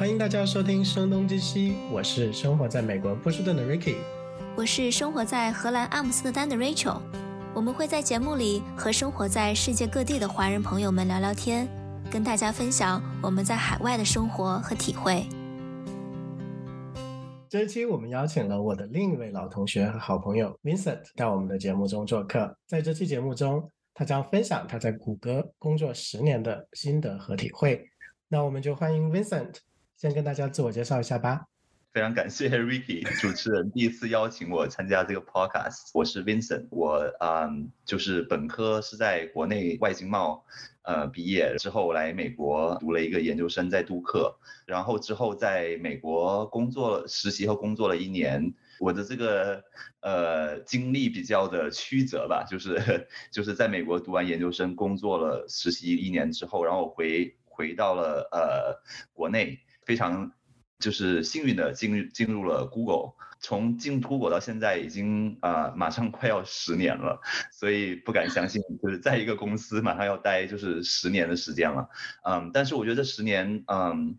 欢迎大家收听《声东击西》，我是生活在美国波士顿的 Ricky，我是生活在荷兰阿姆斯特丹的 Rachel。我们会在节目里和生活在世界各地的华人朋友们聊聊天，跟大家分享我们在海外的生活和体会。这一期我们邀请了我的另一位老同学和好朋友 Vincent 到我们的节目中做客。在这期节目中，他将分享他在谷歌工作十年的心得和体会。那我们就欢迎 Vincent，先跟大家自我介绍一下吧。非常感谢 Ricky 主持人第一次邀请我参加这个 podcast。我是 Vincent，我嗯就是本科是在国内外经贸呃毕业之后来美国读了一个研究生在杜克，然后之后在美国工作实习和工作了一年。我的这个呃经历比较的曲折吧，就是就是在美国读完研究生，工作了实习一年之后，然后回回到了呃国内，非常。就是幸运的进进入了 Google，从进 Google 到现在已经啊马上快要十年了，所以不敢相信，就是在一个公司马上要待就是十年的时间了，嗯，但是我觉得这十年嗯，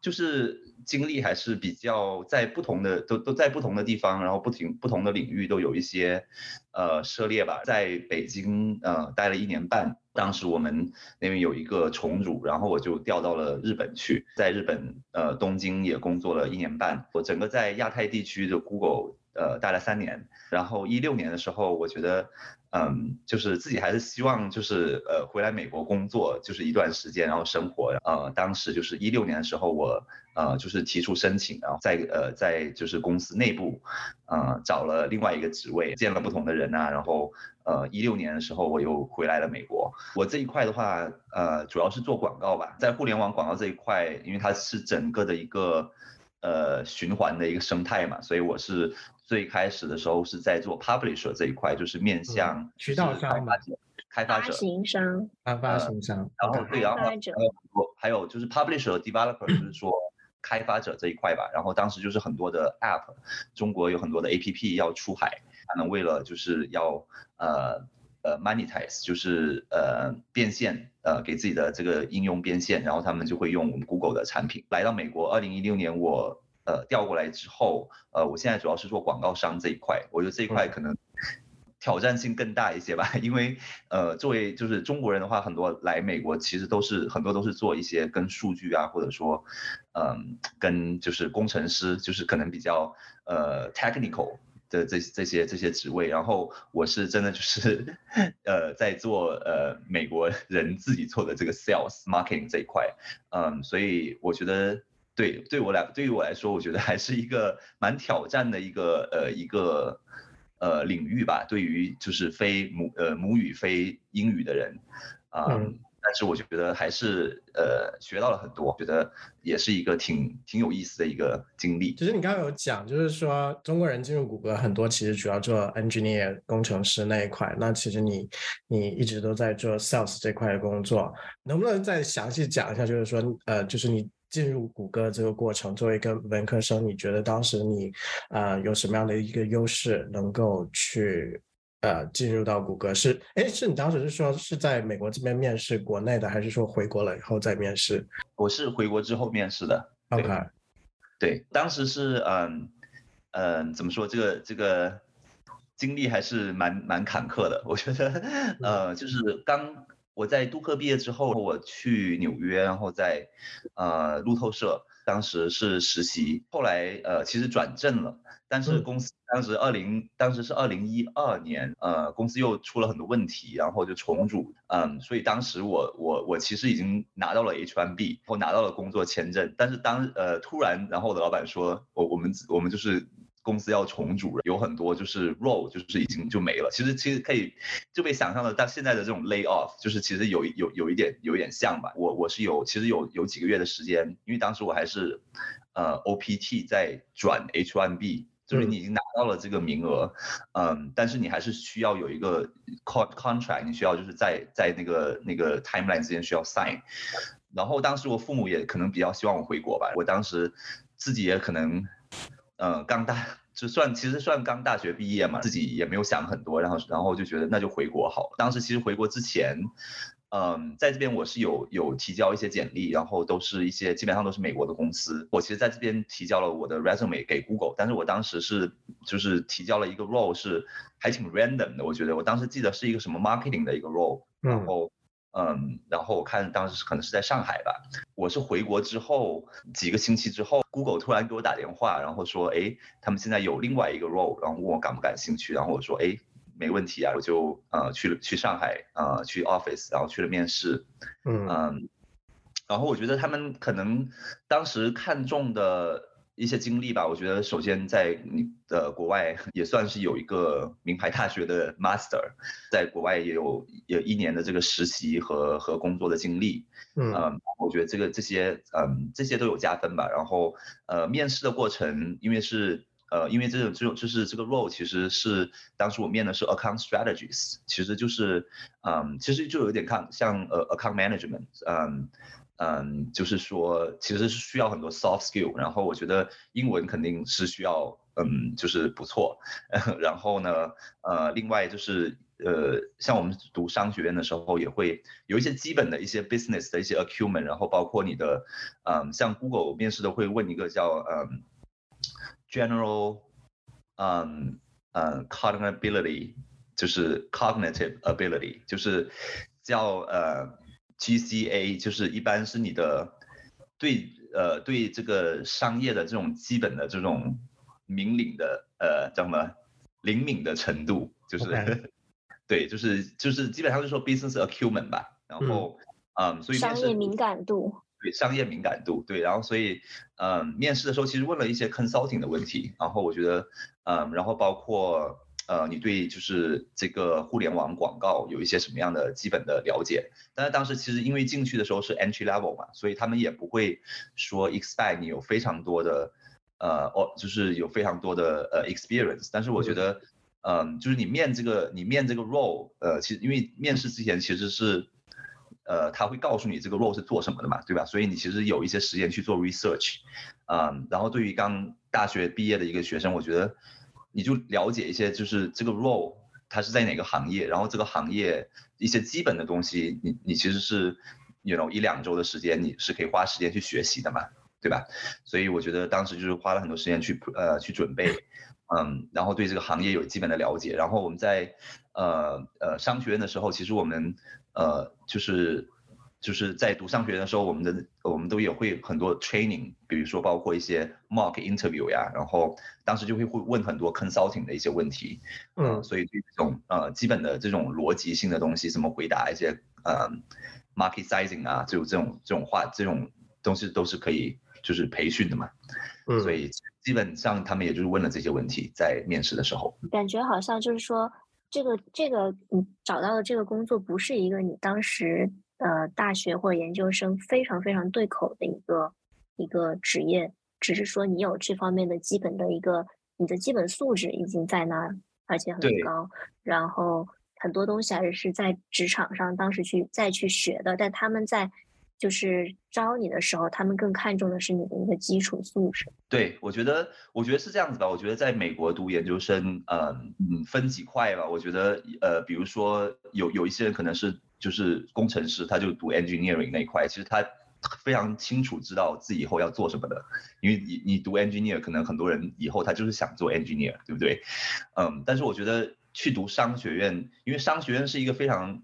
就是经历还是比较在不同的都都在不同的地方，然后不停不同的领域都有一些呃涉猎吧，在北京呃待了一年半。当时我们那边有一个重组，然后我就调到了日本去，在日本呃东京也工作了一年半。我整个在亚太地区的 Google 呃待了三年，然后一六年的时候，我觉得。嗯，就是自己还是希望就是呃回来美国工作，就是一段时间，然后生活。呃，当时就是一六年的时候，我呃就是提出申请，然后在呃在就是公司内部，呃找了另外一个职位，见了不同的人啊，然后呃一六年的时候我又回来了美国。我这一块的话，呃主要是做广告吧，在互联网广告这一块，因为它是整个的一个呃循环的一个生态嘛，所以我是。最开始的时候是在做 publisher 这一块，就是面向渠道商、开发者、发行商、开发商。然后对，然后还有就是 publisher、developer，就是说 开发者这一块吧。然后当时就是很多的 app，中国有很多的 app 要出海，他们为了就是要呃呃 monetize，就是呃变现，呃给自己的这个应用变现，然后他们就会用我们 Google 的产品。来到美国，二零一六年我。呃，调过来之后，呃，我现在主要是做广告商这一块，我觉得这一块可能挑战性更大一些吧，因为呃，作为就是中国人的话，很多来美国其实都是很多都是做一些跟数据啊，或者说，嗯，跟就是工程师，就是可能比较呃 technical 的这这些这些职位，然后我是真的就是呃在做呃美国人自己做的这个 sales marketing 这一块，嗯，所以我觉得。对，对我来，对于我来说，我觉得还是一个蛮挑战的一个呃一个呃领域吧。对于就是非母呃母语非英语的人，啊，但是我觉得还是呃学到了很多，觉得也是一个挺挺有意思的一个经历。其实你刚刚有讲，就是说中国人进入谷歌很多其实主要做 engineer 工程师那一块，那其实你你一直都在做 sales 这块的工作，能不能再详细讲一下？就是说呃，就是你。进入谷歌这个过程，作为一个文科生，你觉得当时你啊有什么样的一个优势，能够去呃进入到谷歌？是哎，是你当时是说是在美国这边面试国内的，还是说回国了以后再面试？我是回国之后面试的。OK，对，当时是嗯嗯，怎么说？这个这个经历还是蛮蛮坎坷的。我觉得呃，就是刚。我在杜克毕业之后，我去纽约，然后在呃路透社，当时是实习。后来呃其实转正了，但是公司当时二零当时是二零一二年，呃公司又出了很多问题，然后就重组，嗯，所以当时我我我其实已经拿到了 H1B，我拿到了工作签证，但是当呃突然，然后我的老板说，我我们我们就是。公司要重组，有很多就是 role 就是已经就没了。其实其实可以就被想象的，到现在的这种 lay off 就是其实有有有一点有一点像吧。我我是有其实有有几个月的时间，因为当时我还是呃 OPT 在转 H1B，就是你已经拿到了这个名额，嗯，但是你还是需要有一个 con contract，你需要就是在在那个那个 timeline 之间需要 sign。然后当时我父母也可能比较希望我回国吧，我当时自己也可能。嗯，刚大就算其实算刚大学毕业嘛，自己也没有想很多，然后然后就觉得那就回国好。当时其实回国之前，嗯，在这边我是有有提交一些简历，然后都是一些基本上都是美国的公司。我其实在这边提交了我的 resume 给 Google，但是我当时是就是提交了一个 role 是还挺 random 的，我觉得我当时记得是一个什么 marketing 的一个 role，然后嗯，然后我看当时可能是在上海吧，我是回国之后几个星期之后，Google 突然给我打电话，然后说，哎，他们现在有另外一个 role，然后问我感不感兴趣，然后我说，哎。没问题啊，我就呃去了去上海呃去 office，然后去了面试，嗯，然后我觉得他们可能当时看中的一些经历吧，我觉得首先在你的国外也算是有一个名牌大学的 master，在国外也有有一年的这个实习和和工作的经历，嗯，我觉得这个这些嗯这些都有加分吧。然后呃面试的过程因为是。呃，因为这种这种就是这个 role 其实是当时我面的是 account strategies，其实就是，嗯，其实就有点看像呃 account management，嗯嗯，就是说其实是需要很多 soft skill，然后我觉得英文肯定是需要，嗯，就是不错，然后呢，呃，另外就是呃，像我们读商学院的时候也会有一些基本的一些 business 的一些 acumen，然后包括你的，嗯，像 Google 面试都会问一个叫嗯。General，嗯嗯，cognitibility 就是 cognitive ability，就是叫呃 GCA，就是一般是你的对呃对这个商业的这种基本的这种明领的呃叫什么灵敏的程度，就是 对，就是就是基本上就说 business acumen 吧，然后嗯，所以商业敏感度。对商业敏感度，对，然后所以，嗯，面试的时候其实问了一些 consulting 的问题，然后我觉得，嗯，然后包括，呃，你对就是这个互联网广告有一些什么样的基本的了解？但是当时其实因为进去的时候是 entry level 嘛，所以他们也不会说 expect 你有非常多的，呃，哦，就是有非常多的呃 experience。但是我觉得，嗯，就是你面这个你面这个 role，呃，其实因为面试之前其实是。呃，他会告诉你这个 role 是做什么的嘛，对吧？所以你其实有一些时间去做 research，嗯，然后对于刚大学毕业的一个学生，我觉得你就了解一些，就是这个 role 它是在哪个行业，然后这个行业一些基本的东西，你你其实是有一两周的时间，你是可以花时间去学习的嘛，对吧？所以我觉得当时就是花了很多时间去呃去准备，嗯，然后对这个行业有基本的了解，然后我们在呃呃商学院的时候，其实我们。呃，就是就是在读商学院的时候，我们的我们都也会很多 training，比如说包括一些 mock interview 呀，然后当时就会会问很多 consulting 的一些问题，嗯，所以对这种呃基本的这种逻辑性的东西，怎么回答一些呃 market sizing 啊，就这种这种话这种东西都是可以就是培训的嘛，嗯，所以基本上他们也就是问了这些问题在面试的时候，感觉好像就是说。这个这个你找到的这个工作不是一个你当时呃大学或者研究生非常非常对口的一个一个职业，只是说你有这方面的基本的一个你的基本素质已经在那儿，而且很高，然后很多东西还是在职场上当时去再去学的，但他们在。就是招你的时候，他们更看重的是你的一个基础素质。对，我觉得，我觉得是这样子吧。我觉得在美国读研究生，呃，嗯，分几块吧。我觉得，呃，比如说有有一些人可能是就是工程师，他就读 engineering 那一块，其实他非常清楚知道自己以后要做什么的。因为你你读 engineer，可能很多人以后他就是想做 engineer，对不对？嗯，但是我觉得去读商学院，因为商学院是一个非常。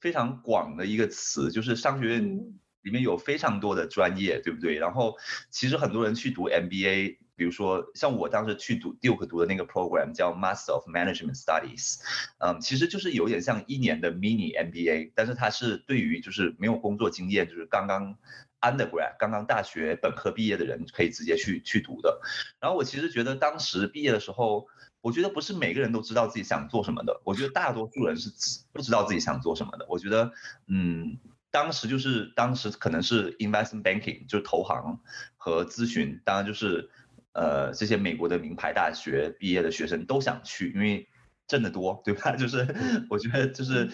非常广的一个词，就是商学院里面有非常多的专业，对不对？然后其实很多人去读 MBA，比如说像我当时去读 Duke 读的那个 program 叫 Master of Management Studies，嗯，其实就是有点像一年的 mini MBA，但是它是对于就是没有工作经验，就是刚刚 undergrad 刚刚大学本科毕业的人可以直接去去读的。然后我其实觉得当时毕业的时候。我觉得不是每个人都知道自己想做什么的。我觉得大多数人是不知道自己想做什么的。我觉得，嗯，当时就是当时可能是 investment banking，就是投行和咨询，当然就是，呃，这些美国的名牌大学毕业的学生都想去，因为挣得多，对吧？就是我觉得就是，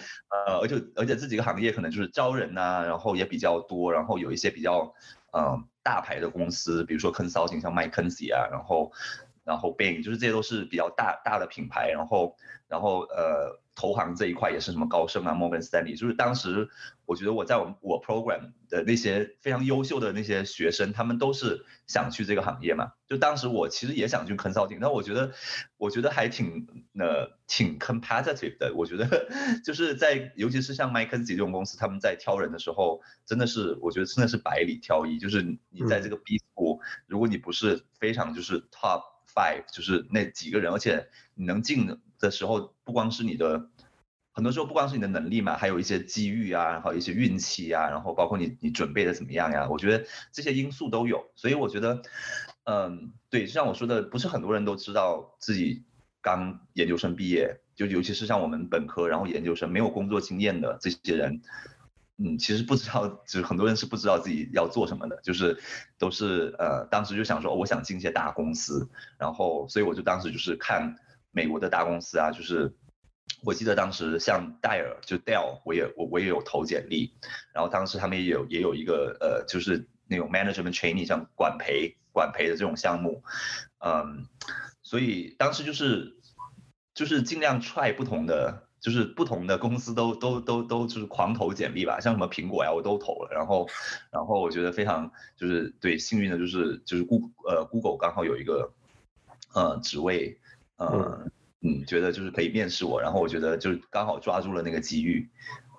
呃，而且而且这几个行业可能就是招人呐，然后也比较多，然后有一些比较，嗯，大牌的公司，比如说 consulting，像 McKinsey 啊，然后。然后 Bing，就是这些都是比较大大的品牌，然后然后呃。投行这一块也是什么高盛啊、摩根斯坦利，就是当时我觉得我在我们我 program 的那些非常优秀的那些学生，他们都是想去这个行业嘛。就当时我其实也想去 consulting，但我觉得我觉得还挺呃挺 competitive 的。我觉得 就是在尤其是像麦肯锡这种公司，他们在挑人的时候，真的是我觉得真的是百里挑一。就是你在这个 B school，如果你不是非常就是 top five，就是那几个人，而且你能进。的时候，不光是你的，很多时候不光是你的能力嘛，还有一些机遇啊，然后一些运气啊，然后包括你你准备的怎么样呀？我觉得这些因素都有，所以我觉得，嗯，对，就像我说的，不是很多人都知道自己刚研究生毕业，就尤其是像我们本科然后研究生没有工作经验的这些人，嗯，其实不知道，就是很多人是不知道自己要做什么的，就是都是呃，当时就想说，我想进一些大公司，然后所以我就当时就是看。美国的大公司啊，就是我记得当时像戴尔就 Dell，我也我我也有投简历，然后当时他们也有也有一个呃，就是那种 management training，像管培管培的这种项目，嗯，所以当时就是就是尽量 try 不同的，就是不同的公司都都都都就是狂投简历吧，像什么苹果呀我都投了，然后然后我觉得非常就是对幸运的就是就是 Google 呃 Google 刚好有一个呃职位。嗯嗯，觉得就是可以面试我，然后我觉得就是刚好抓住了那个机遇，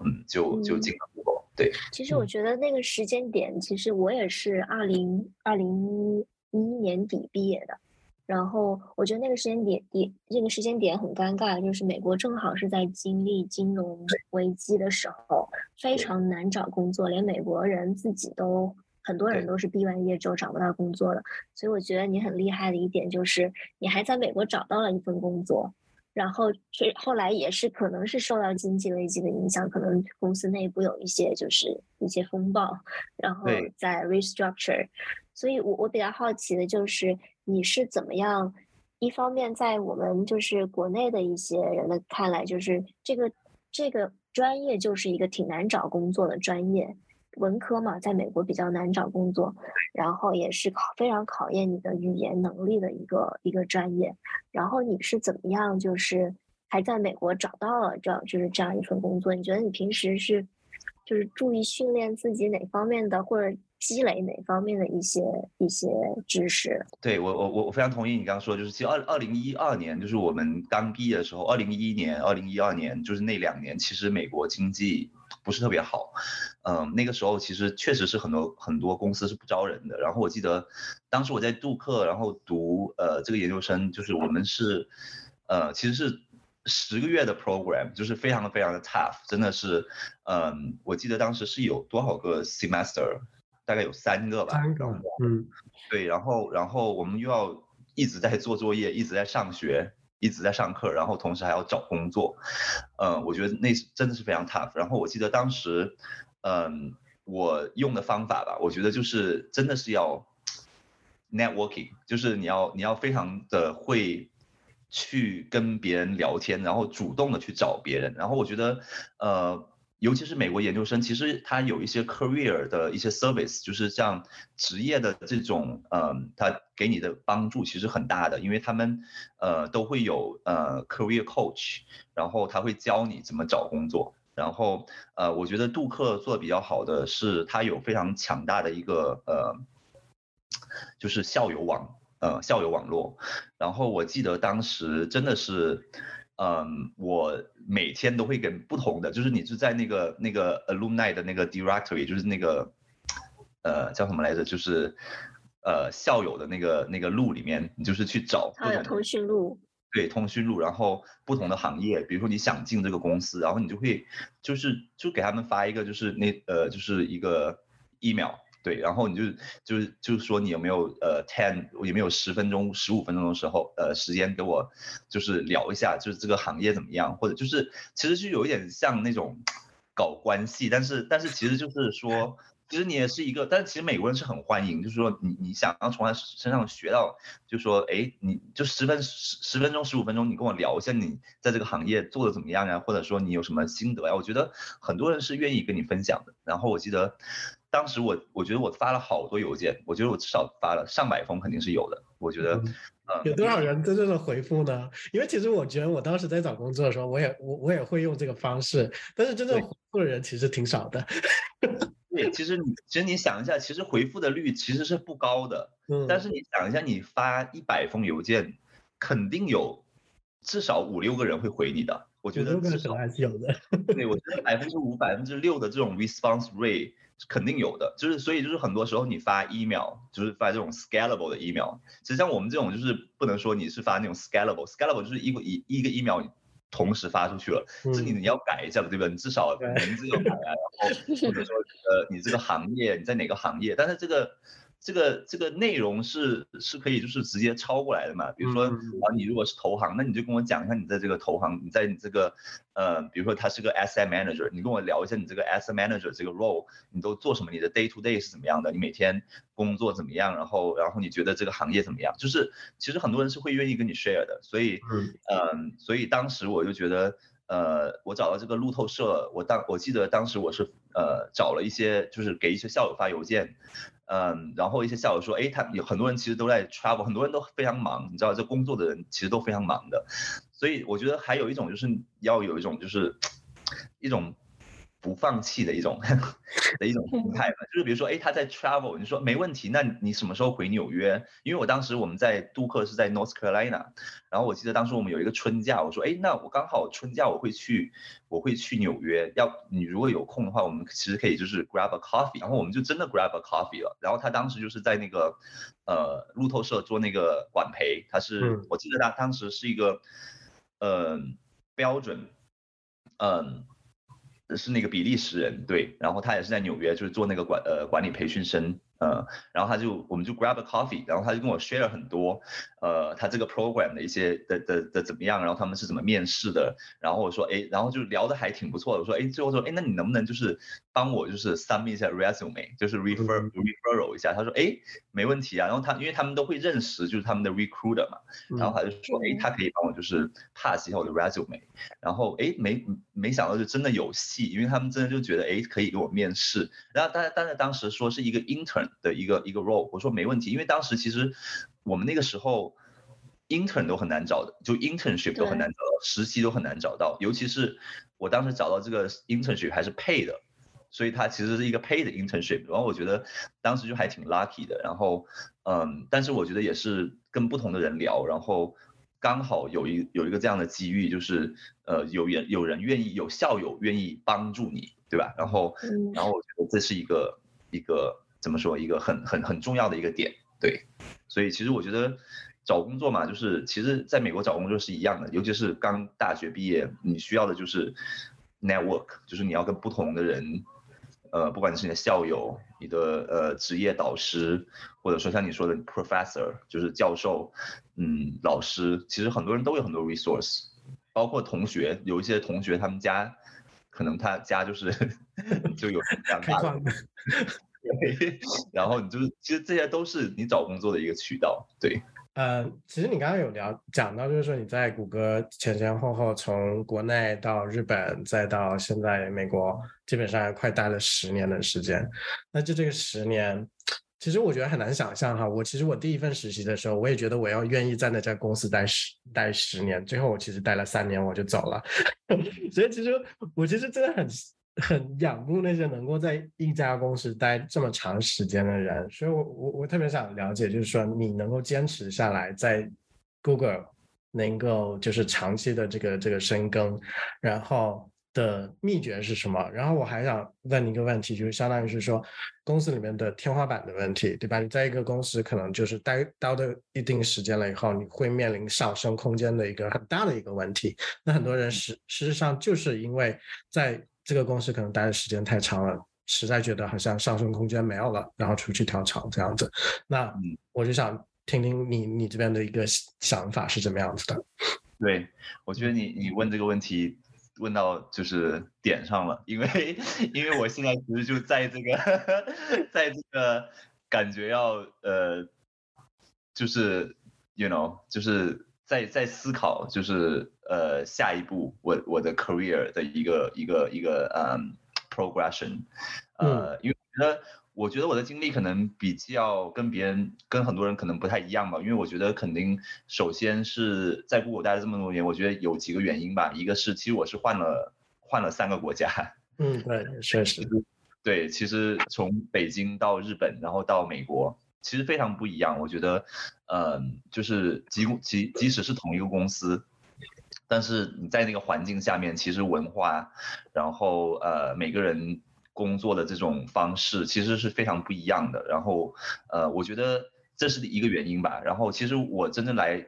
嗯，就就进了 Google。对，其实我觉得那个时间点，其实我也是二零二零一一年底毕业的，然后我觉得那个时间点也这个时间点很尴尬，就是美国正好是在经历金融危机的时候，非常难找工作，连美国人自己都。很多人都是毕完业之后找不到工作的，所以我觉得你很厉害的一点就是你还在美国找到了一份工作，然后是后来也是可能是受到经济危机的影响，可能公司内部有一些就是一些风暴，然后在 restructure，所以我我比较好奇的就是你是怎么样，一方面在我们就是国内的一些人的看来，就是这个这个专业就是一个挺难找工作的专业。文科嘛，在美国比较难找工作，然后也是考非常考验你的语言能力的一个一个专业。然后你是怎么样，就是还在美国找到了这就是这样一份工作？你觉得你平时是就是注意训练自己哪方面的，或者积累哪方面的一些一些知识？对我我我我非常同意你刚刚说，就是其实二二零一二年就是我们刚毕业的时候，二零一一年、二零一二年就是那两年，其实美国经济。不是特别好，嗯，那个时候其实确实是很多很多公司是不招人的。然后我记得当时我在杜克，然后读呃这个研究生，就是我们是呃其实是十个月的 program，就是非常非常的 tough，真的是，嗯，我记得当时是有多少个 semester，大概有三个吧，三个，嗯，对，然后然后我们又要一直在做作业，一直在上学。一直在上课，然后同时还要找工作，嗯，我觉得那真的是非常 tough。然后我记得当时，嗯，我用的方法吧，我觉得就是真的是要 networking，就是你要你要非常的会去跟别人聊天，然后主动的去找别人。然后我觉得，呃。尤其是美国研究生，其实他有一些 career 的一些 service，就是像职业的这种，嗯，他给你的帮助其实很大的，因为他们，呃，都会有呃 career coach，然后他会教你怎么找工作，然后，呃，我觉得杜克做的比较好的是，他有非常强大的一个呃，就是校友网，呃，校友网络，然后我记得当时真的是。嗯，我每天都会跟不同的，就是你是在那个那个 alumni 的那个 directory，就是那个呃叫什么来着，就是呃校友的那个那个录里面，你就是去找。它有通讯录。对，通讯录，然后不同的行业，比如说你想进这个公司，然后你就会就是就给他们发一个就是那呃就是一个 email。对，然后你就就是就是说你有没有呃 ten 有没有十分钟十五分钟的时候呃时间给我就是聊一下就是这个行业怎么样，或者就是其实就有一点像那种搞关系，但是但是其实就是说。其实你也是一个，但是其实美国人是很欢迎，就是说你你想要从他身上学到，就说哎，你就十分十十分钟十五分钟，你跟我聊一下你在这个行业做的怎么样呀，或者说你有什么心得呀？我觉得很多人是愿意跟你分享的。然后我记得当时我我觉得我发了好多邮件，我觉得我至少发了上百封，肯定是有的。我觉得，呃，有多少人真正的回复呢？因为其实我觉得我当时在找工作的时候，我也我我也会用这个方式，但是真正回复的人其实挺少的。对，其实你其实你想一下，其实回复的率其实是不高的。嗯。但是你想一下，你发一百封邮件，肯定有至少五六个人会回你的。我觉得至少还是有的。对，我觉得百分之五、百分之六的这种 response rate 肯定有的。就是所以就是很多时候你发 email，就是发这种 scalable 的 email。其实像我们这种就是不能说你是发那种 scalable，scalable 就是一个一一个 email 同时发出去了，这你你要改一下的，对吧？你至少名字要改啊，然后或者说呃你这个行业你在哪个行业，但是这个。这个这个内容是是可以就是直接抄过来的嘛？比如说啊，你如果是投行，那你就跟我讲一下你在这个投行，你在你这个呃，比如说他是个 SM manager，你跟我聊一下你这个 SM manager 这个 role，你都做什么？你的 day to day 是怎么样的？你每天工作怎么样？然后然后你觉得这个行业怎么样？就是其实很多人是会愿意跟你 share 的，所以嗯，所以当时我就觉得呃，我找到这个路透社，我当我记得当时我是呃找了一些就是给一些校友发邮件。嗯，然后一些校友说，哎，他有很多人其实都在 travel，很多人都非常忙，你知道，这工作的人其实都非常忙的，所以我觉得还有一种就是要有一种就是一种。不放弃的一种 的一种心态嘛，就是比如说，哎，他在 travel，你说没问题，那你什么时候回纽约？因为我当时我们在杜克是在 North Carolina，然后我记得当时我们有一个春假，我说，哎，那我刚好春假我会去，我会去纽约，要你如果有空的话，我们其实可以就是 grab a coffee，然后我们就真的 grab a coffee 了。然后他当时就是在那个呃路透社做那个管培，他是我记得他当时是一个呃标准，嗯。是那个比利时人，对，然后他也是在纽约，就是做那个管呃管理培训生。嗯，然后他就我们就 grab a coffee，然后他就跟我 share 了很多，呃，他这个 program 的一些的的的怎么样，然后他们是怎么面试的，然后我说，哎，然后就聊的还挺不错的，我说，哎，最后说，哎，那你能不能就是帮我就是 submit 一下 resume，就是 refer referral 一下，他说，哎，没问题啊，然后他因为他们都会认识就是他们的 recruiter 嘛，然后他就说，哎，他可以帮我就是 pass 一下我的 resume，然后哎，没没想到就真的有戏，因为他们真的就觉得，哎，可以给我面试，然后但但是当时说是一个 intern。的一个一个 role，我说没问题，因为当时其实我们那个时候 intern 都很难找的，就 internship 都很难找到，实习都很难找到，尤其是我当时找到这个 internship 还是 pay 的，所以它其实是一个 pay 的 internship，然后我觉得当时就还挺 lucky 的，然后嗯，但是我觉得也是跟不同的人聊，然后刚好有一有一个这样的机遇，就是呃有人有人愿意有校友愿意帮助你，对吧？然后然后我觉得这是一个一个。怎么说一个很很很重要的一个点，对，所以其实我觉得找工作嘛，就是其实在美国找工作是一样的，尤其是刚大学毕业，你需要的就是 network，就是你要跟不同的人，呃，不管你是你的校友、你的呃职业导师，或者说像你说的 professor，就是教授，嗯，老师，其实很多人都有很多 resource，包括同学，有一些同学他们家可能他家就是 就有这样 大。然后你就是，其实这些都是你找工作的一个渠道，对。呃，其实你刚刚有聊讲到，就是说你在谷歌前前后后从国内到日本，再到现在美国，基本上快待了十年的时间。那就这个十年，其实我觉得很难想象哈。我其实我第一份实习的时候，我也觉得我要愿意在那家公司待十待十年，最后我其实待了三年我就走了。所以其实我其实真的很。很仰慕那些能够在一家公司待这么长时间的人，所以我我我特别想了解，就是说你能够坚持下来，在 Google 能够就是长期的这个这个深耕，然后的秘诀是什么？然后我还想问你一个问题，就是相当于是说公司里面的天花板的问题，对吧？你在一个公司可能就是待待到一定时间了以后，你会面临上升空间的一个很大的一个问题。那很多人实事实上就是因为在这个公司可能待的时间太长了，实在觉得好像上升空间没有了，然后出去跳槽这样子。那我就想听听你你这边的一个想法是怎么样子的？对，我觉得你你问这个问题问到就是点上了，因为因为我现在其实就在这个 在这个感觉要呃，就是 you know 就是在在思考就是。呃，下一步我我的 career 的一个一个一个嗯 progression，呃，因为我觉得，我觉得我的经历可能比较跟别人、跟很多人可能不太一样吧，因为我觉得肯定首先是在 Google 待了这么多年，我觉得有几个原因吧。一个是其实我是换了换了三个国家，嗯，对，确实，对，其实从北京到日本，然后到美国，其实非常不一样。我觉得，嗯，就是即即即使是同一个公司。但是你在那个环境下面，其实文化，然后呃每个人工作的这种方式其实是非常不一样的。然后呃，我觉得这是一个原因吧。然后其实我真正来，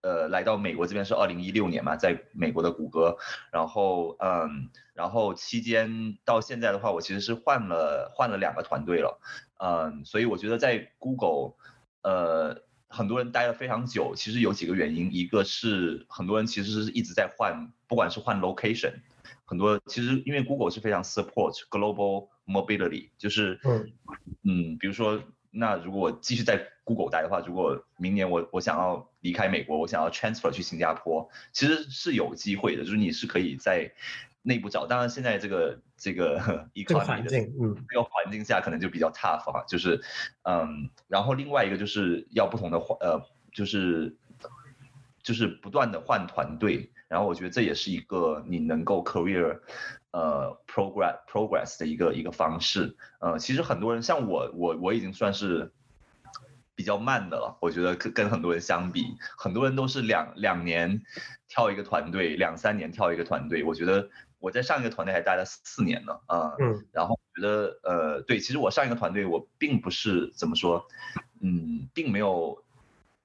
呃来到美国这边是二零一六年嘛，在美国的谷歌。然后嗯，然后期间到现在的话，我其实是换了换了两个团队了。嗯，所以我觉得在 Google，呃。很多人待了非常久，其实有几个原因，一个是很多人其实是一直在换，不管是换 location，很多其实因为 Google 是非常 support global mobility，就是嗯嗯，比如说那如果我继续在 Google 待的话，如果明年我我想要离开美国，我想要 transfer 去新加坡，其实是有机会的，就是你是可以在。内部找，当然现在这个这个 一个环境，嗯，这个环境下可能就比较 tough 哈，就是，嗯，然后另外一个就是要不同的换，呃，就是就是不断的换团队，然后我觉得这也是一个你能够 career，呃，progress progress 的一个一个方式，呃，其实很多人像我，我我已经算是比较慢的了，我觉得跟跟很多人相比，很多人都是两两年跳一个团队，两三年跳一个团队，我觉得。我在上一个团队还待了四年呢，啊，嗯，然后觉得，呃，对，其实我上一个团队我并不是怎么说，嗯，并没有，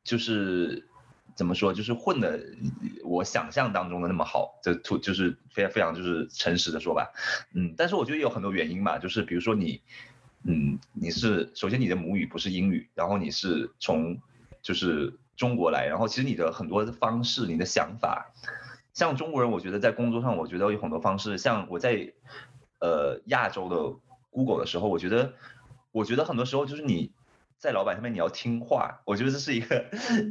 就是怎么说，就是混的我想象当中的那么好，就突就是非常非常就是诚实的说吧，嗯，但是我觉得有很多原因吧，就是比如说你，嗯，你是首先你的母语不是英语，然后你是从就是中国来，然后其实你的很多方式，你的想法。像中国人，我觉得在工作上，我觉得有很多方式。像我在，呃，亚洲的 Google 的时候，我觉得，我觉得很多时候就是你在老板上面你要听话。我觉得这是一个，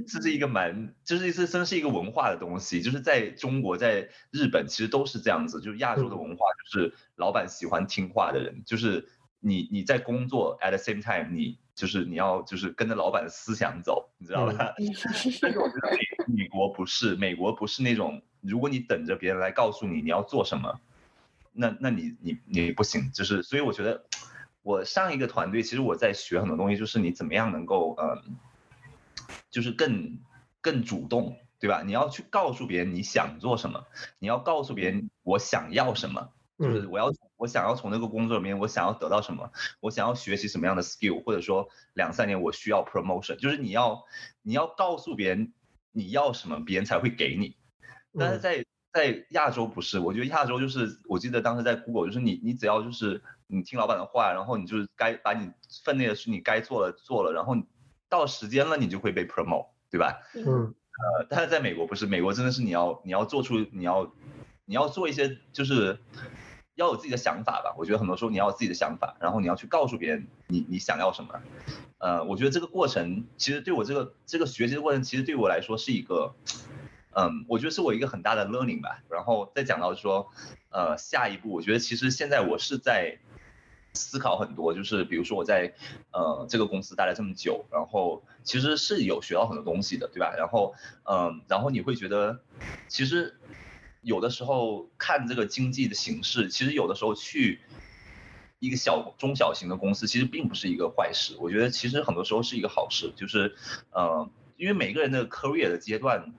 这是一个蛮，就是这真是一个文化的东西。就是在中国，在日本，其实都是这样子。就是亚洲的文化，就是老板喜欢听话的人。就是你你在工作 at the same time，你就是你要就是跟着老板的思想走，你知道吧？但是我觉得美美国不是，美国不是那种。如果你等着别人来告诉你你要做什么，那那你你你不行。就是所以我觉得，我上一个团队其实我在学很多东西，就是你怎么样能够呃，就是更更主动，对吧？你要去告诉别人你想做什么，你要告诉别人我想要什么，就是我要我想要从那个工作里面我想要得到什么，我想要学习什么样的 skill，或者说两三年我需要 promotion，就是你要你要告诉别人你要什么，别人才会给你。但是在在亚洲不是，我觉得亚洲就是，我记得当时在 Google，就是你你只要就是你听老板的话，然后你就是该把你分内的事你该做了做了，然后到时间了你就会被 promote，对吧？嗯。呃，但是在美国不是，美国真的是你要你要做出你要你要做一些就是要有自己的想法吧。我觉得很多时候你要有自己的想法，然后你要去告诉别人你你想要什么。呃，我觉得这个过程其实对我这个这个学习的过程，其实对我来说是一个。嗯，我觉得是我一个很大的 learning 吧。然后再讲到说，呃，下一步，我觉得其实现在我是在思考很多，就是比如说我在呃这个公司待了这么久，然后其实是有学到很多东西的，对吧？然后嗯，然后你会觉得，其实有的时候看这个经济的形势，其实有的时候去一个小中小型的公司，其实并不是一个坏事。我觉得其实很多时候是一个好事，就是呃，因为每个人的 career 的阶段。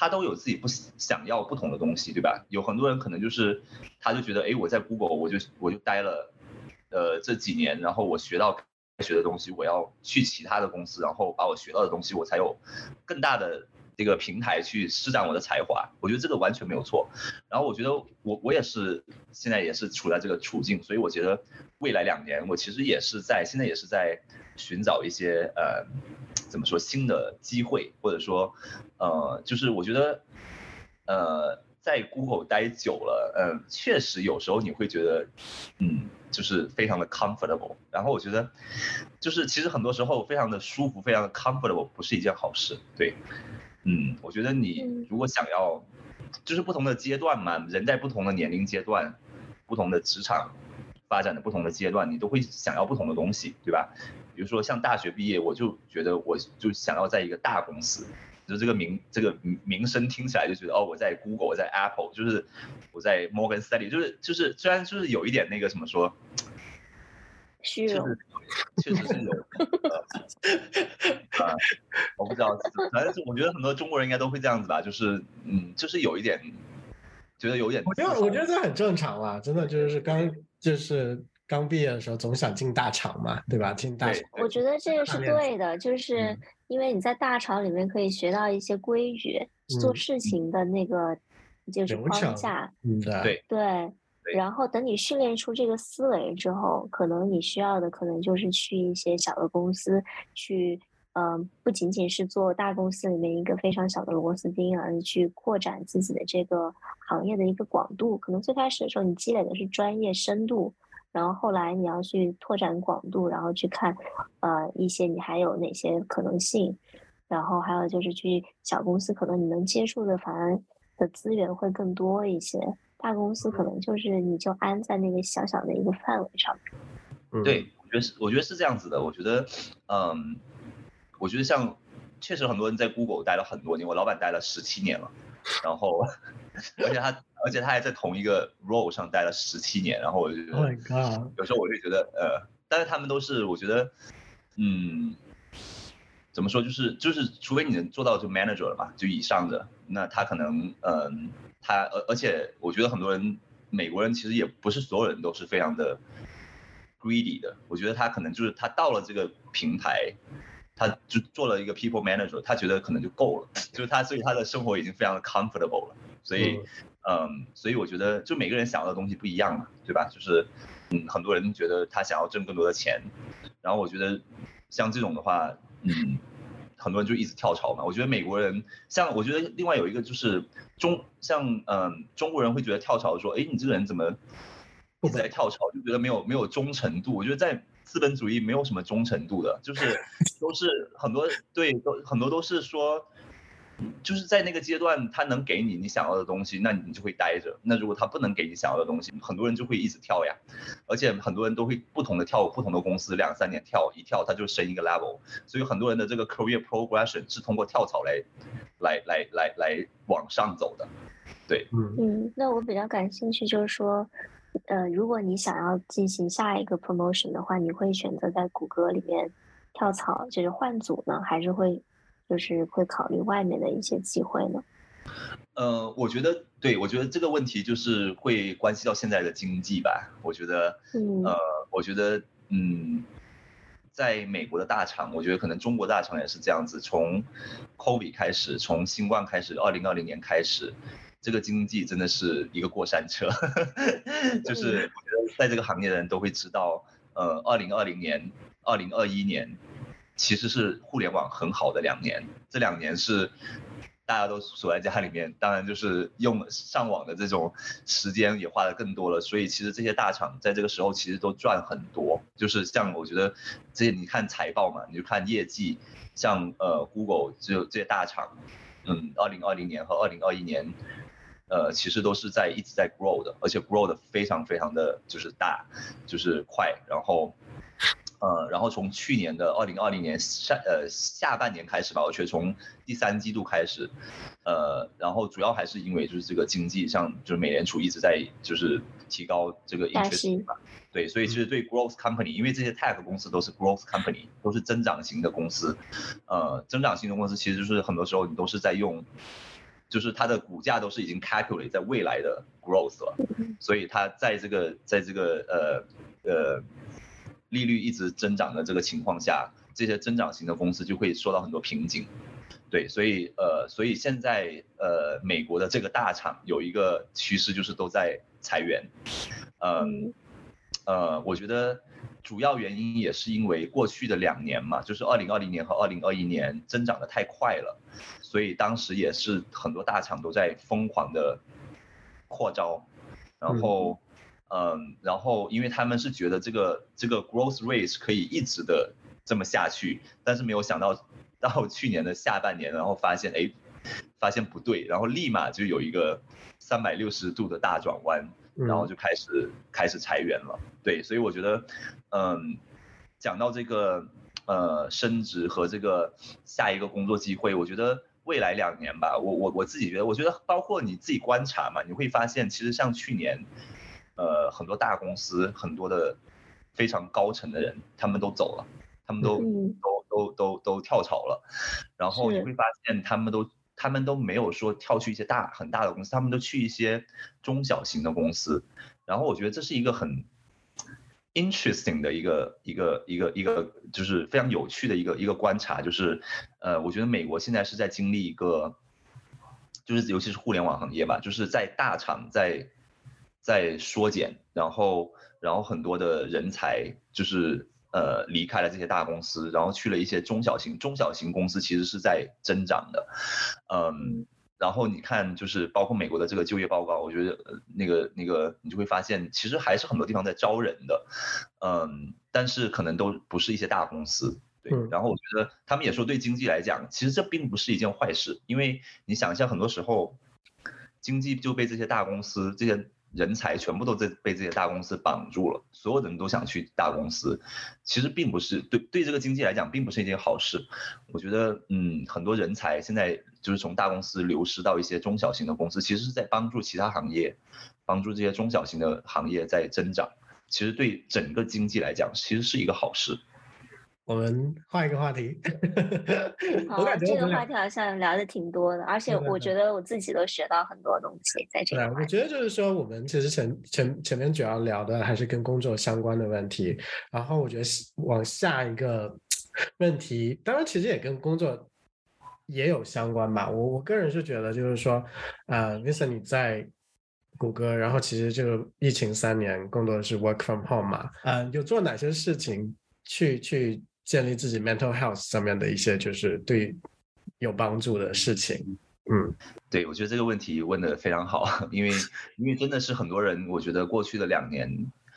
他都有自己不想要不同的东西，对吧？有很多人可能就是，他就觉得，哎，我在 Google 我就我就待了，呃，这几年，然后我学到该学的东西，我要去其他的公司，然后把我学到的东西，我才有更大的这个平台去施展我的才华。我觉得这个完全没有错。然后我觉得我我也是现在也是处在这个处境，所以我觉得未来两年我其实也是在现在也是在寻找一些呃。怎么说新的机会，或者说，呃，就是我觉得，呃，在 Google 待久了，嗯，确实有时候你会觉得，嗯，就是非常的 comfortable。然后我觉得，就是其实很多时候非常的舒服，非常的 comfortable 不是一件好事。对，嗯，我觉得你如果想要，就是不同的阶段嘛，人在不同的年龄阶段，不同的职场发展的不同的阶段，你都会想要不同的东西，对吧？比如说像大学毕业，我就觉得我就想要在一个大公司，就这个名这个名声听起来就觉得哦，我在 Google，我在 Apple，就是我在 Morgan Stanley，就是就是虽然就是有一点那个什么说。虚荣，确实是有。啊，我不知道，反正我觉得很多中国人应该都会这样子吧，就是嗯，就是有一点，觉得有点。我觉得我觉得这很正常啦，真的就是刚就是刚毕业的时候总想进大厂嘛，对吧？进大厂。我觉得这个是对的，就是因为你在大厂里面可以学到一些规矩，做事情的那个就是框架。嗯，对对。然后等你训练出这个思维之后，可能你需要的可能就是去一些小的公司去，嗯，不仅仅是做大公司里面一个非常小的螺丝钉，而是去扩展自己的这个行业的一个广度。可能最开始的时候你积累的是专业深度，然后后来你要去拓展广度，然后去看，呃，一些你还有哪些可能性，然后还有就是去小公司，可能你能接触的反而的资源会更多一些。大公司可能就是你就安在那个小小的一个范围上面。对，我觉得是，我觉得是这样子的。我觉得，嗯，我觉得像确实很多人在 Google 待了很多年，我老板待了十七年了，然后而且他而且他还在同一个 role 上待了十七年，然后我就觉得，有时候我就觉得，呃，但是他们都是我觉得，嗯，怎么说就是就是，除非你能做到就 manager 了嘛，就以上的，那他可能，嗯。他而而且我觉得很多人，美国人其实也不是所有人都是非常的 greedy 的。我觉得他可能就是他到了这个平台，他就做了一个 people manager，他觉得可能就够了，就是他所以他的生活已经非常的 comfortable 了。所以嗯，所以我觉得就每个人想要的东西不一样嘛，对吧？就是嗯，很多人觉得他想要挣更多的钱，然后我觉得像这种的话，嗯。很多人就一直跳槽嘛，我觉得美国人像，我觉得另外有一个就是中像嗯中国人会觉得跳槽说，哎你这个人怎么一直在跳槽，就觉得没有没有忠诚度。我觉得在资本主义没有什么忠诚度的，就是都是很多对都很多都是说。就是在那个阶段，他能给你你想要的东西，那你就会待着。那如果他不能给你想要的东西，很多人就会一直跳呀。而且很多人都会不同的跳不同的公司，两三年跳一跳，他就升一个 level。所以很多人的这个 career progression 是通过跳槽来，来来来来往上走的。对，嗯，那我比较感兴趣就是说，呃，如果你想要进行下一个 promotion 的话，你会选择在谷歌里面跳槽，就是换组呢，还是会？就是会考虑外面的一些机会呢。呃，我觉得，对我觉得这个问题就是会关系到现在的经济吧。我觉得，呃，我觉得，嗯，在美国的大厂，我觉得可能中国大厂也是这样子。从 COVID 开始，从新冠开始，二零二零年开始，这个经济真的是一个过山车。就是我觉得在这个行业的人都会知道，呃，二零二零年、二零二一年。其实是互联网很好的两年，这两年是大家都锁在家里面，当然就是用上网的这种时间也花的更多了，所以其实这些大厂在这个时候其实都赚很多。就是像我觉得这些你看财报嘛，你就看业绩，像呃 Google 就这些大厂，嗯，二零二零年和二零二一年，呃，其实都是在一直在 grow 的，而且 grow 的非常非常的就是大，就是快，然后。呃，然后从去年的二零二零年下呃下半年开始吧，我觉得从第三季度开始，呃，然后主要还是因为就是这个经济像，就是美联储一直在就是提高这个 interest 嘛，对，所以其实对 growth company，因为这些 tech 公司都是 growth company，都是增长型的公司，呃，增长型的公司其实就是很多时候你都是在用，就是它的股价都是已经 calculate 在未来的 growth 了，所以它在这个在这个呃呃。利率一直增长的这个情况下，这些增长型的公司就会受到很多瓶颈，对，所以呃，所以现在呃，美国的这个大厂有一个趋势就是都在裁员，嗯，呃，我觉得主要原因也是因为过去的两年嘛，就是二零二零年和二零二一年增长的太快了，所以当时也是很多大厂都在疯狂的扩招，然后。嗯，然后因为他们是觉得这个这个 growth rate 可以一直的这么下去，但是没有想到到去年的下半年，然后发现哎，发现不对，然后立马就有一个三百六十度的大转弯，然后就开始开始裁员了。对，所以我觉得，嗯，讲到这个呃升职和这个下一个工作机会，我觉得未来两年吧，我我我自己觉得，我觉得包括你自己观察嘛，你会发现其实像去年，呃，很多大公司很多的非常高层的人他们都走了，他们都都都都都跳槽了，然后你会发现他们都。他们都没有说跳去一些大很大的公司，他们都去一些中小型的公司。然后我觉得这是一个很 interesting 的一个一个一个一个，就是非常有趣的一个一个观察。就是呃，我觉得美国现在是在经历一个，就是尤其是互联网行业吧，就是在大厂在在缩减，然后然后很多的人才就是。呃，离开了这些大公司，然后去了一些中小型中小型公司，其实是在增长的，嗯，然后你看，就是包括美国的这个就业报告，我觉得那个那个你就会发现，其实还是很多地方在招人的，嗯，但是可能都不是一些大公司，对，然后我觉得他们也说，对经济来讲，其实这并不是一件坏事，因为你想一下，很多时候经济就被这些大公司这些。人才全部都在被这些大公司绑住了，所有的人都想去大公司，其实并不是对对这个经济来讲，并不是一件好事。我觉得，嗯，很多人才现在就是从大公司流失到一些中小型的公司，其实是在帮助其他行业，帮助这些中小型的行业在增长。其实对整个经济来讲，其实是一个好事。我们换一个话题。我感觉，这个话题好像聊的挺多的，而且我觉得我自己都学到很多东西在这里。我觉得就是说，我们其实前前前面主要聊的还是跟工作相关的问题，然后我觉得往下一个 问题，当然其实也跟工作也有相关吧。我我个人是觉得，就是说，呃，Vincent 你在谷歌，然后其实这个疫情三年，更多的是 work from home 嘛，嗯，有做哪些事情去去？建立自己 mental health 上面的一些就是对有帮助的事情，嗯，对，我觉得这个问题问的非常好，因为因为真的是很多人，我觉得过去的两年，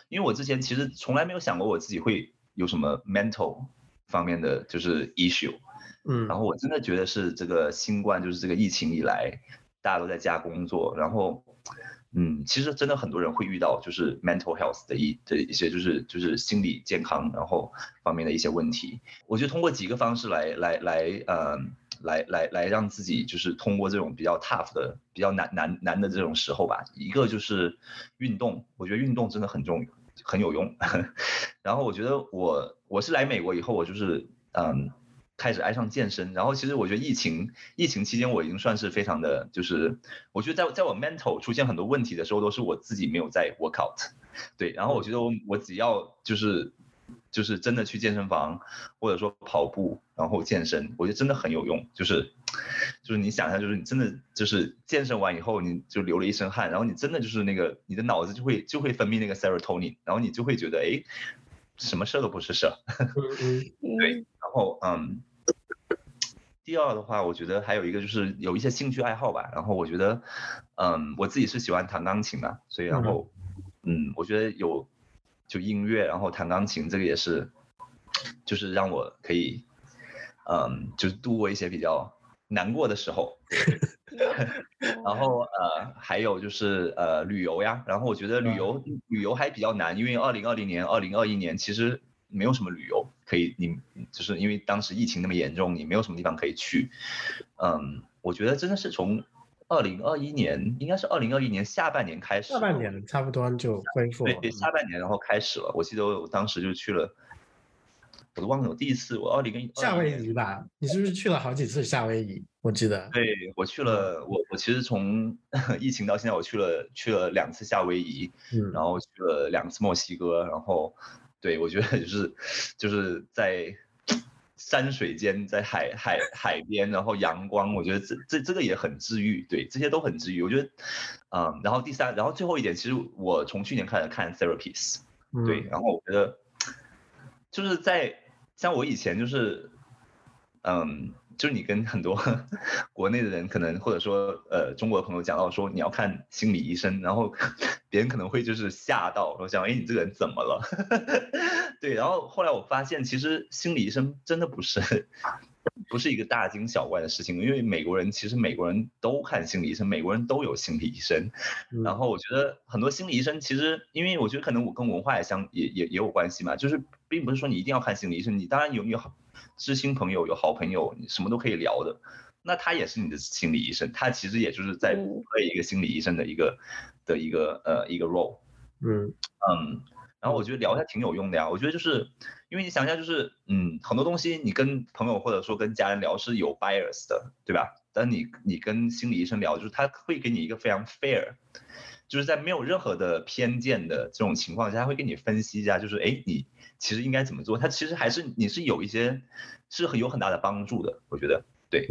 因为我之前其实从来没有想过我自己会有什么 mental 方面的就是 issue，嗯，然后我真的觉得是这个新冠就是这个疫情以来，大家都在家工作，然后。嗯，其实真的很多人会遇到就是 mental health 的一的一些就是就是心理健康然后方面的一些问题。我觉得通过几个方式来来来呃来来来让自己就是通过这种比较 tough 的比较难难难的这种时候吧。一个就是运动，我觉得运动真的很重很有用。然后我觉得我我是来美国以后我就是嗯。开始爱上健身，然后其实我觉得疫情疫情期间我已经算是非常的，就是我觉得在在我 mental 出现很多问题的时候，都是我自己没有在 work out，对，然后我觉得我我只要就是就是真的去健身房或者说跑步，然后健身，我觉得真的很有用，就是就是你想一下，就是你真的就是健身完以后，你就流了一身汗，然后你真的就是那个你的脑子就会就会分泌那个 serotonin，然后你就会觉得哎，什么事都不是事，对，然后嗯。第二的话，我觉得还有一个就是有一些兴趣爱好吧。然后我觉得，嗯，我自己是喜欢弹钢琴的，所以然后，嗯，我觉得有就音乐，然后弹钢琴这个也是，就是让我可以，嗯，就是度过一些比较难过的时候。然后呃，还有就是呃旅游呀。然后我觉得旅游旅游还比较难，因为二零二零年、二零二一年其实没有什么旅游。可以，你就是因为当时疫情那么严重，你没有什么地方可以去。嗯，我觉得真的是从二零二一年，应该是二零二一年下半年开始，下半年差不多就恢复。对，下半年然后开始了。我记得我当时就去了，我都忘了我第一次我二零跟夏威夷吧？你是不是去了好几次夏威夷？我记得。对，我去了，我我其实从 疫情到现在，我去了去了两次夏威夷，嗯，然后去了两次墨西哥，然后。对，我觉得就是就是在山水间，在海海海边，然后阳光，我觉得这这这个也很治愈。对，这些都很治愈。我觉得，嗯，然后第三，然后最后一点，其实我从去年开始看 therapies，对，然后我觉得就是在像我以前就是，嗯。就是你跟很多 国内的人，可能或者说呃中国的朋友讲到说你要看心理医生，然后 别人可能会就是吓到，说想哎你这个人怎么了？对，然后后来我发现其实心理医生真的不是不是一个大惊小怪的事情，因为美国人其实美国人都看心理医生，美国人都有心理医生。然后我觉得很多心理医生其实，因为我觉得可能我跟文化也相也也也有关系嘛，就是并不是说你一定要看心理医生，你当然有有好知心朋友，有好朋友，你什么都可以聊的。那他也是你的心理医生，他其实也就是在配一个心理医生的一个的一个呃一个 role。嗯嗯。然后我觉得聊一下挺有用的呀，我觉得就是因为你想一下，就是嗯，很多东西你跟朋友或者说跟家人聊是有 bias 的，对吧？但你你跟心理医生聊，就是他会给你一个非常 fair，就是在没有任何的偏见的这种情况下，他会给你分析一下，就是哎，你其实应该怎么做？它其实还是你是有一些是很有很大的帮助的，我觉得对，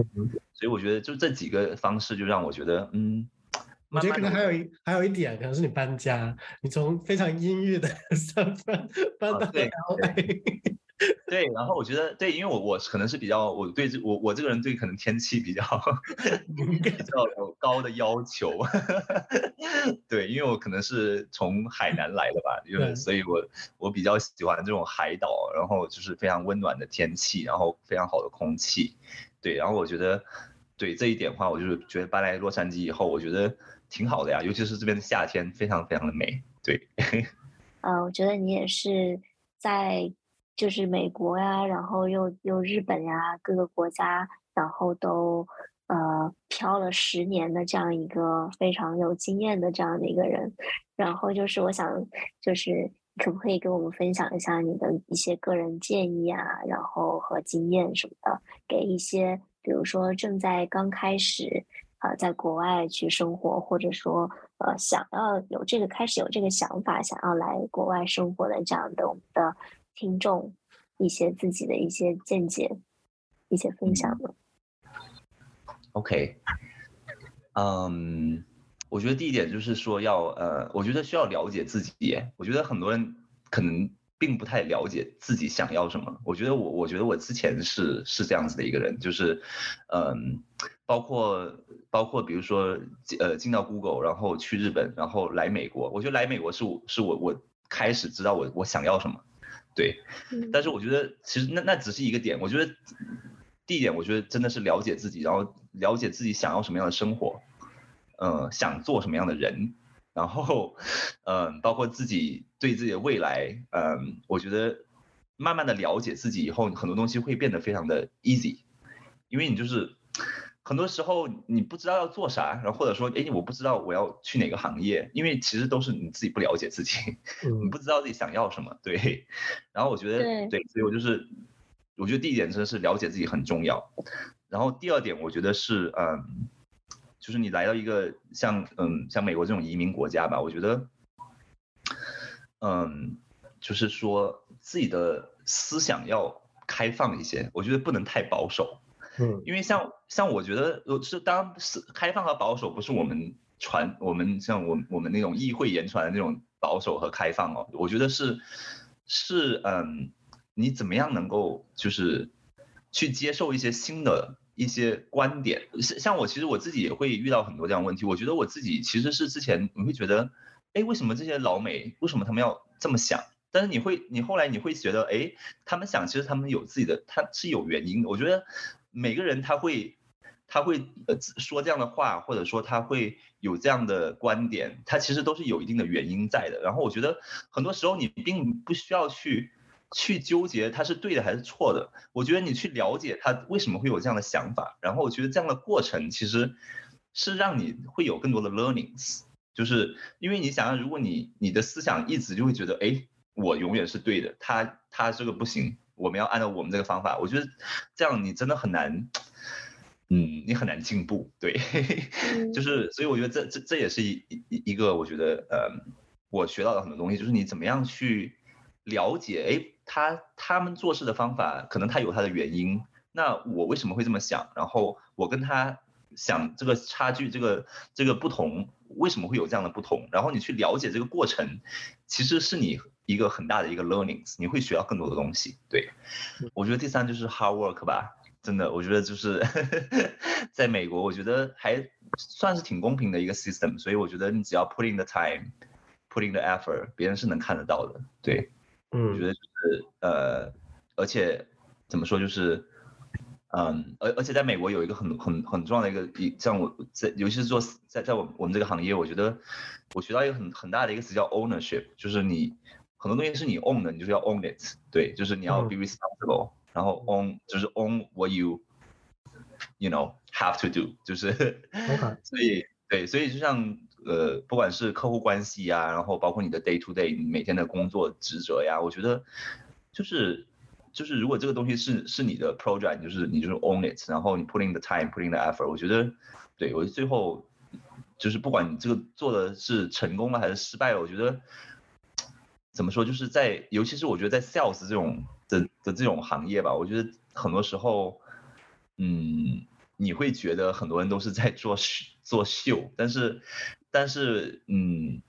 所以我觉得就这几个方式就让我觉得嗯。我觉得可能还有一还有一点，可能是你搬家，你从非常阴郁的 三藩搬到 LA。对，然后我觉得对，因为我我可能是比较我对这我我这个人对可能天气比较 比较有高的要求。对，因为我可能是从海南来的吧，因为所以我我比较喜欢这种海岛，然后就是非常温暖的天气，然后非常好的空气。对，然后我觉得对这一点的话，我就是觉得搬来洛杉矶以后，我觉得。挺好的呀，尤其是这边的夏天，非常非常的美。对，呃，我觉得你也是在就是美国呀，然后又又日本呀，各个国家，然后都呃漂了十年的这样一个非常有经验的这样的一个人。然后就是我想，就是可不可以跟我们分享一下你的一些个人建议啊，然后和经验什么的，给一些比如说正在刚开始。啊，在国外去生活，或者说，呃，想要有这个开始有这个想法，想要来国外生活的这样的我们的听众，一些自己的一些见解，一些分享呢？OK，嗯，我觉得第一点就是说要，呃，我觉得需要了解自己。我觉得很多人可能并不太了解自己想要什么。我觉得我，我觉得我之前是是这样子的一个人，就是，嗯。包括包括比如说呃进到 Google，然后去日本，然后来美国。我觉得来美国是我是我我开始知道我我想要什么，对。但是我觉得其实那那只是一个点。我觉得第一点，我觉得真的是了解自己，然后了解自己想要什么样的生活，嗯，想做什么样的人，然后嗯，包括自己对自己的未来，嗯，我觉得慢慢的了解自己以后，很多东西会变得非常的 easy，因为你就是。很多时候你不知道要做啥，然后或者说，哎，我不知道我要去哪个行业，因为其实都是你自己不了解自己，你不知道自己想要什么，对。然后我觉得，对，所以我就是，我觉得第一点真的是了解自己很重要。然后第二点，我觉得是，嗯，就是你来到一个像，嗯，像美国这种移民国家吧，我觉得，嗯，就是说自己的思想要开放一些，我觉得不能太保守。嗯，因为像像我觉得，是当是开放和保守，不是我们传我们像我我们那种议会言传的那种保守和开放哦，我觉得是是嗯，你怎么样能够就是去接受一些新的一些观点？像像我其实我自己也会遇到很多这样问题，我觉得我自己其实是之前你会觉得，哎，为什么这些老美为什么他们要这么想？但是你会你后来你会觉得，哎，他们想其实他们有自己的，他是有原因的。我觉得。每个人他会，他会呃说这样的话，或者说他会有这样的观点，他其实都是有一定的原因在的。然后我觉得很多时候你并不需要去去纠结他是对的还是错的。我觉得你去了解他为什么会有这样的想法，然后我觉得这样的过程其实是让你会有更多的 learnings，就是因为你想，如果你你的思想一直就会觉得，哎，我永远是对的，他他这个不行。我们要按照我们这个方法，我觉得这样你真的很难，嗯，你很难进步，对，就是所以我觉得这这这也是一一一个我觉得呃我学到的很多东西，就是你怎么样去了解，哎，他他们做事的方法可能他有他的原因，那我为什么会这么想？然后我跟他想这个差距，这个这个不同，为什么会有这样的不同？然后你去了解这个过程，其实是你。一个很大的一个 learnings，你会学到更多的东西。对，我觉得第三就是 hard work 吧，真的，我觉得就是 在美国，我觉得还算是挺公平的一个 system，所以我觉得你只要 putting the time，putting the effort，别人是能看得到的。对，嗯，我觉得就是呃，而且怎么说就是，嗯，而而且在美国有一个很很很重要的一个一，像我在尤其是做在在我我们这个行业，我觉得我学到一个很很大的一个词叫 ownership，就是你很多东西是你 own 的，你就是要 own it，对，就是你要 be responsible，、然后 own 就是 own what you you know have to do，就是 所以对，所以就像呃，不管是客户关系呀，然后包括你的 day to day 你每天的工作职责呀，我觉得就是就是如果这个东西是是你的 project，就是你就是 own it，然后你 putting the time，putting the effort，我觉得对我最后就是不管你这个做的是成功了还是失败了，我觉得怎么说，就是在尤其是我觉得在 sales 这种的的这种行业吧，我觉得很多时候，嗯，你会觉得很多人都是在做秀做秀，但是但是嗯，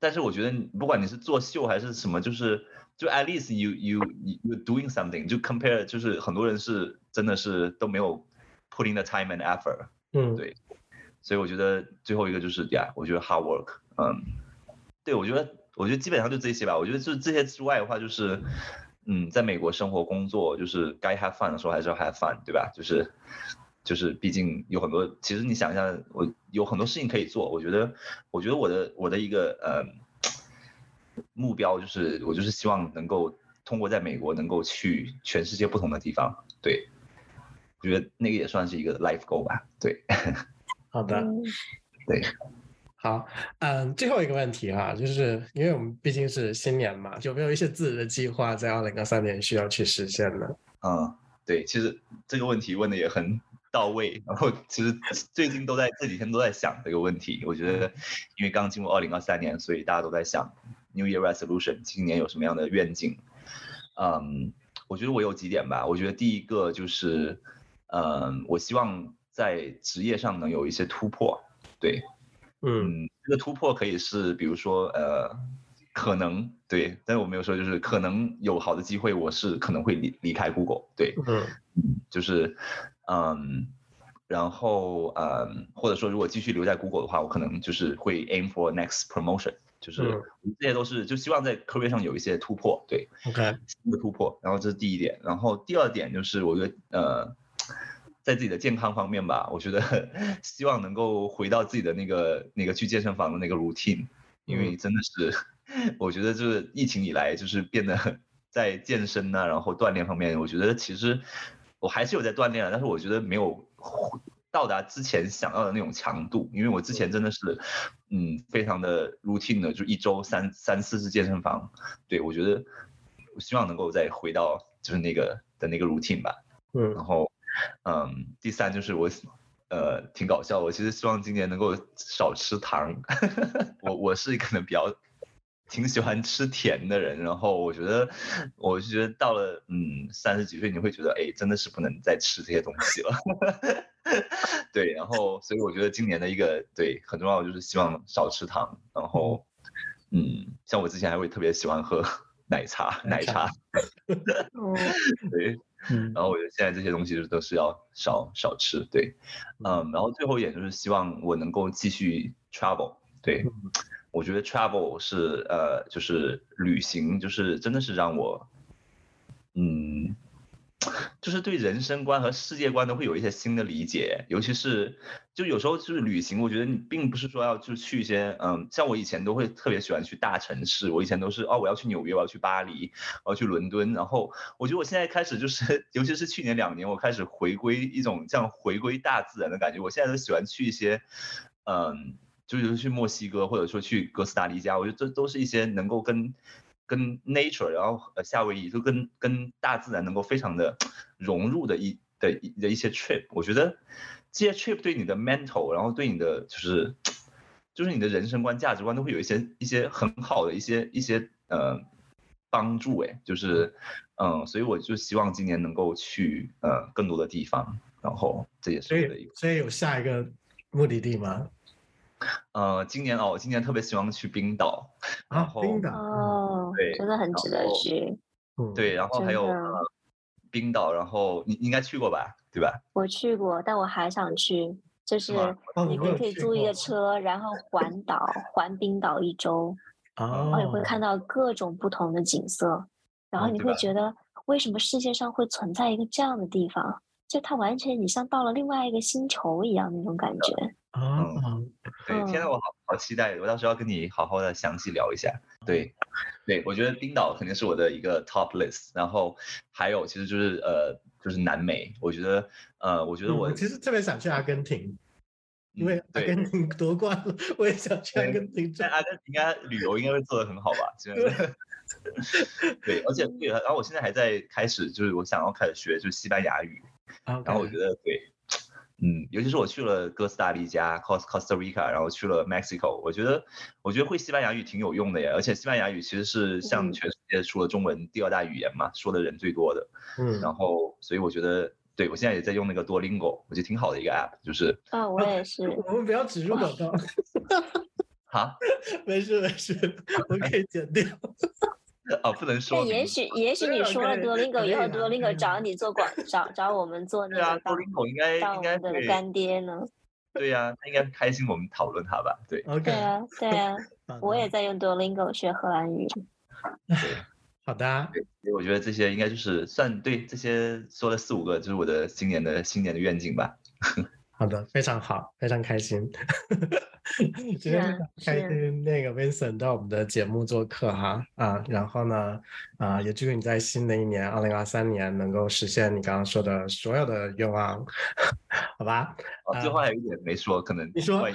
但是我觉得不管你是做秀还是什么，就是就 at least you you you doing something，就 compare 就是很多人是真的是都没有 putting the time and effort，嗯，对，所以我觉得最后一个就是呀，我觉得 hard work，嗯，对我觉得我觉得基本上就这些吧。我觉得就这些之外的话，就是嗯，在美国生活工作，就是该 have fun 的时候还是要 have fun，对吧？就是就是毕竟有很多，其实你想一下，我有很多事情可以做。我觉得我觉得我的我的一个呃目标就是我就是希望能够通过在美国能够去全世界不同的地方，对。我觉得那个也算是一个 life goal 吧，对。好的，嗯对，好，嗯，最后一个问题哈，就是因为我们毕竟是新年嘛，有没有一些自己的计划在二零二三年需要去实现呢？嗯，对，其实这个问题问的也很到位，然后其实最近都在这几天都在想这个问题。我觉得，因为刚进入二零二三年，所以大家都在想 New Year Resolution，今年有什么样的愿景？嗯，我觉得我有几点吧。我觉得第一个就是，嗯，我希望在职业上能有一些突破。对，嗯。嗯，这个突破可以是，比如说，呃，可能对，但是我没有说，就是可能有好的机会，我是可能会离离开 Google，对，嗯。就是，嗯，然后嗯，或者说如果继续留在 Google 的话，我可能就是会 aim for next promotion，就是嗯这些都是就希望在 career 上有一些突破，对，，OK，新的突破。然后这是第一点，然后第二点就是我觉得呃，在自己的健康方面吧，我觉得 希望能够回到自己的那个那个去健身房的那个 routine，因为真的是 我觉得就是疫情以来就是变得在健身呐、然后锻炼方面，我觉得其实我还是有在锻炼的，但是我觉得没有。到达之前想要的那种强度，因为我之前真的是，嗯，非常的 routine 的，就一周三三四次健身房，对我觉得，我希望能够再回到就是那个的那个 routine 吧。嗯。然后，嗯，第三就是我，呃，挺搞笑，我其实希望今年能够少吃糖。我我是可能比较挺喜欢吃甜的人，然后我觉得，我就觉得到了嗯三十几岁，你会觉得哎，真的是不能再吃这些东西了。对，然后所以我觉得今年的一个对很重要就是希望少吃糖，然后嗯，像我之前还会特别喜欢喝 奶茶，奶奶茶嗯。然后我觉得现在这些东西都是要少少吃，对，嗯，然后最后一点就是希望我能够继续 travel，对，我觉得 travel 是呃，就是旅行，就是真的是让我，嗯，就是对人生观和世界观都会有一些新的理解，尤其是就有时候就是旅行，我觉得你并不是说要就去一些嗯，像我以前都会特别喜欢去大城市，我以前都是哦我要去纽约，我要去巴黎，我要去伦敦，然后我觉得我现在开始就是，尤其是去年两年，我开始回归一种这样回归大自然的感觉，我现在都喜欢去一些嗯。就是去墨西哥，或者说去哥斯达黎加，我觉得这都是一些能够跟跟 nature，然后呃夏威夷就跟跟大自然能够非常的融入的一的一的一些 trip。我觉得这些 trip 对你的 mental，然后对你的就是就是你的人生观、价值观都会有一些一些很好的一些一些呃帮助。哎，就是嗯，所以我就希望今年能够去呃更多的地方，然后这也是所我的一个。以所以有下一个目的地吗？呃，今年哦，我今年特别希望去冰岛，然啊，后冰岛，哦对，真的很值得去。嗯，对，然后还有冰岛，然后你你应该去过吧，对吧？我去过，但我还想去，就是你们可以租一个过车，然后环岛，环冰岛一周，然后你会哦，看到各种不同的景色，然后你会觉得为什么世界上会存在一个这样的地方？就它完全你像到了另外一个星球一样那种感觉。啊，对，天呐我好好期待，我到时候要跟你好好的详细聊一下。对，对我觉得冰岛肯定是我的一个 top list，然后还有其实就是呃就是南美，我觉得呃我觉得我其实特别想去阿根廷。因为阿根廷夺冠了，我也想去阿根廷。在阿根廷应该旅游应该会做得很好吧？对，而且对，然后我现在还在开始，就是我想要开始学就是西班牙语，然然后我觉得对，嗯，尤其是我去了哥斯达黎加 （Costa Costa Rica），然后去了 Mexico，我觉得我觉得会西班牙语挺有用的呀，而且西班牙语其实是像嗯全世界除了中文第二大语言嘛，说的人最多的。嗯，然后，所以我觉得，对我现在也在用那个多 Lingo，我觉得挺好的一个 app，就是啊，我也是。我们不要植入广告，哈 没事没事，我可以剪掉。哦，不能说但明。也许也许你说了 Duolingo 以后，Duolingo 找你做广找找我们做那对啊个，Duolingo 应该应该的干爹呢。对呀、他应该开心我们讨论他吧？对 OK，对啊，对啊，我也在用 Duolingo 学荷兰语。对。好的啊，所以我觉得这些应该就是算对这些说了四五个，就是我的今年的新年的愿景吧。好的，非常好，非常开心。今天非啊常开心，那个 Vincent 到我们的节目做客哈啊，然后呢啊，也祝你在新的一年二零二三年能够实现你刚刚说的所有的愿望，好吧？哦，最后还有一点没说，可能啊你说 啊，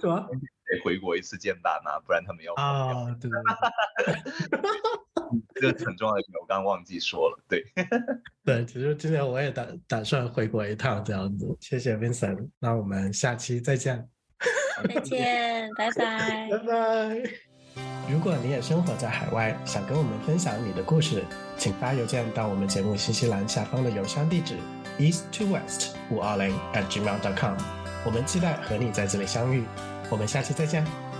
什么？得回国一次见爸妈，不然他们要啊，对对对。这个很重要的点，我刚刚忘记说了。对，对，其实今年我也打打算回国一趟，这样子。谢谢 Vincent，那我们下期再见，再见，拜拜 拜。拜。如果你也生活在海外，想跟我们分享你的故事，请发邮件到我们节目信息栏下方的邮箱地址 east to west 五二零 at gmail.com。我们期待和你在这里相遇，我们下期再见。